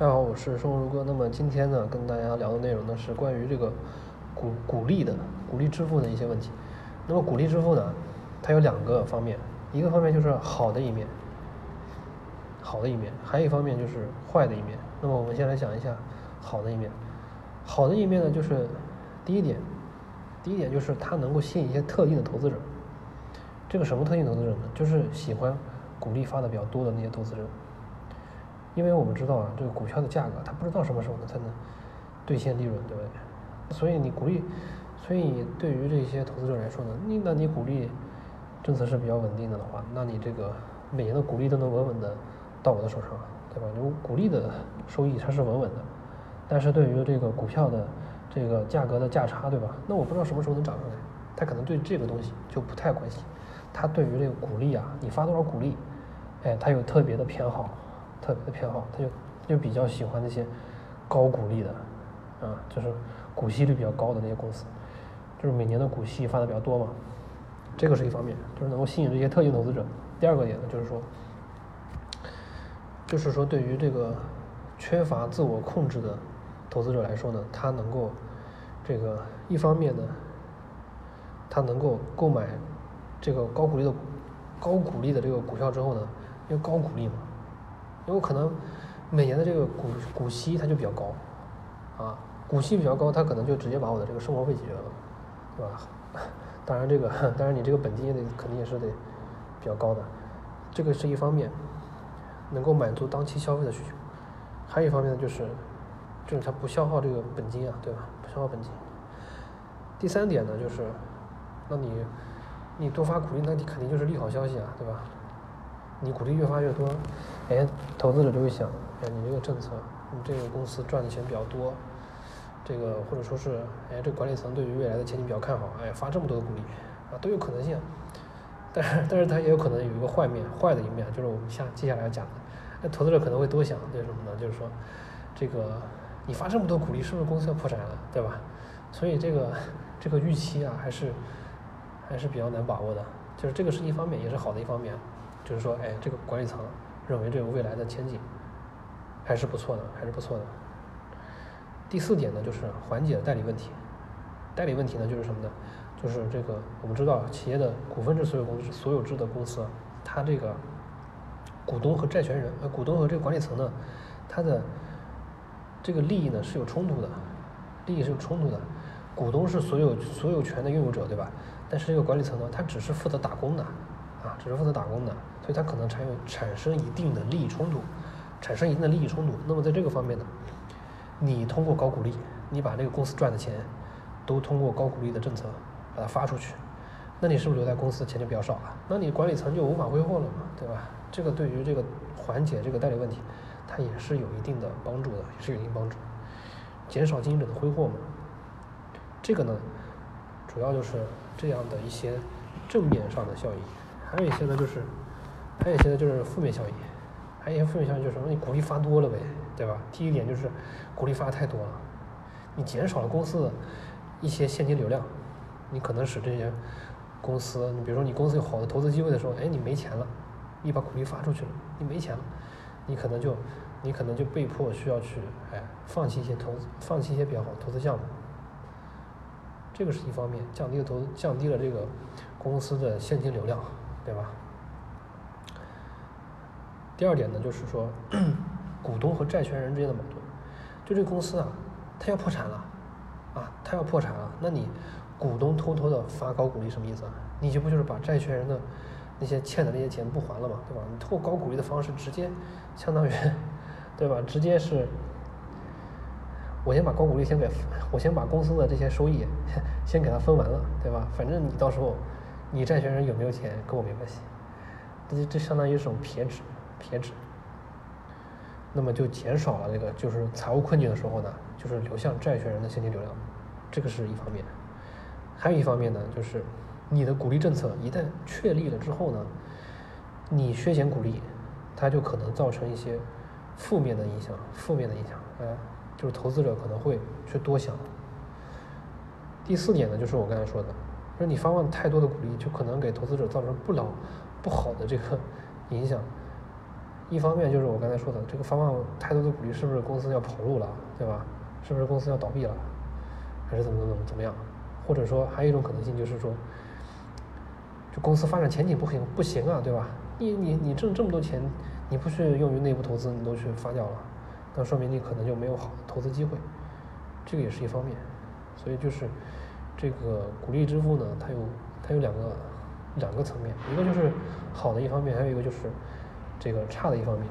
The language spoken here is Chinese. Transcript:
大家好，我是生活如歌。那么今天呢，跟大家聊的内容呢是关于这个鼓鼓励的鼓励支付的一些问题。那么鼓励支付呢，它有两个方面，一个方面就是好的一面，好的一面，还有一方面就是坏的一面。那么我们先来讲一下好的一面。好的一面呢，就是第一点，第一点就是它能够吸引一些特定的投资者。这个什么特定投资者呢？就是喜欢鼓励发的比较多的那些投资者。因为我们知道啊，这个股票的价格，它不知道什么时候呢才能兑现利润，对不对？所以你鼓励，所以对于这些投资者来说呢，你那你鼓励政策是比较稳定的的话，那你这个每年的鼓励都能稳稳的到我的手上，对吧？你鼓励的收益它是稳稳的，但是对于这个股票的这个价格的价差，对吧？那我不知道什么时候能涨上来，他可能对这个东西就不太关心，他对于这个鼓励啊，你发多少鼓励，哎，他有特别的偏好。特别的偏好，他就就比较喜欢那些高股利的，啊，就是股息率比较高的那些公司，就是每年的股息发的比较多嘛，这个是一方面，就是能够吸引这些特定投资者。第二个点呢，就是说，就是说对于这个缺乏自我控制的投资者来说呢，他能够这个一方面呢，他能够购买这个高股利的高股利的这个股票之后呢，因为高股利嘛。因为可能每年的这个股股息它就比较高，啊，股息比较高，它可能就直接把我的这个生活费解决了，对吧？当然这个，当然你这个本金也得肯定也是得比较高的，这个是一方面，能够满足当期消费的需求，还有一方面呢就是，就是它不消耗这个本金啊，对吧？不消耗本金。第三点呢就是，那你你多发鼓励，那你肯定就是利好消息啊，对吧？你鼓励越发越多，哎，投资者就会想，哎，你这个政策，你这个公司赚的钱比较多，这个或者说是，哎，这管理层对于未来的前景比较看好，哎，发这么多的鼓励，啊，都有可能性。但是，但是它也有可能有一个坏面，坏的一面就是我们下接下来要讲的，那投资者可能会多想，就是什么呢？就是说，这个你发这么多鼓励，是不是公司要破产了，对吧？所以这个这个预期啊，还是还是比较难把握的。就是这个是一方面，也是好的一方面。就是说，哎，这个管理层认为这个未来的前景还是不错的，还是不错的。第四点呢，就是缓解代理问题。代理问题呢，就是什么呢？就是这个我们知道，企业的股份制所有公司、所有制的公司，它这个股东和债权人，呃，股东和这个管理层呢，它的这个利益呢是有冲突的，利益是有冲突的。股东是所有所有权的拥有者，对吧？但是这个管理层呢，他只是负责打工的。啊，只是负责打工的，所以它可能产有产生一定的利益冲突，产生一定的利益冲突。那么在这个方面呢，你通过高股利，你把这个公司赚的钱，都通过高股利的政策把它发出去，那你是不是留在公司的钱就比较少了？那你管理层就无法挥霍了嘛，对吧？这个对于这个缓解这个代理问题，它也是有一定的帮助的，也是有一定帮助，减少经营者的挥霍嘛。这个呢，主要就是这样的一些正面上的效益。还有一些呢，就是，还有一些呢，就是负面效应，还有一些负面效应就是什么？你鼓励发多了呗，对吧？第一点就是鼓励发太多了，你减少了公司的一些现金流量，你可能使这些公司，你比如说你公司有好的投资机会的时候，哎，你没钱了，你把鼓励发出去了，你没钱了，你可能就你可能就被迫需要去哎放弃一些投资，放弃一些比较好的投资项目，这个是一方面，降低了投降低了这个公司的现金流量。对吧？第二点呢，就是说，股东和债权人之间的矛盾。就这个公司啊，它要破产了，啊，它要破产了，那你股东偷偷的发高股利，什么意思啊？你这不就是把债权人的那些欠的那些钱不还了嘛，对吧？你通过高股利的方式，直接相当于，对吧？直接是，我先把高股利先给，我先把公司的这些收益 先给他分完了，对吧？反正你到时候。你债权人有没有钱跟我没关系，这这相当于是种撇纸，撇纸。那么就减少了这个就是财务困境的时候呢，就是流向债权人的现金流量，这个是一方面。还有一方面呢，就是你的鼓励政策一旦确立了之后呢，你削减鼓励，它就可能造成一些负面的影响，负面的影响，哎，就是投资者可能会去多想。第四点呢，就是我刚才说的。说你发放太多的鼓励，就可能给投资者造成不老不好的这个 影响。一方面就是我刚才说的，这个发放太多的鼓励，是不是公司要跑路了，对吧？是不是公司要倒闭了，还是怎么怎么怎么样？或者说还有一种可能性就是说，就公司发展前景不行不行啊，对吧？你你你挣这么多钱，你不去用于内部投资，你都去发掉了，那说明你可能就没有好的投资机会，这个也是一方面。所以就是这个鼓励支付呢，它有它有两个两个层面，一个就是好的一方面，还有一个就是这个差的一方面。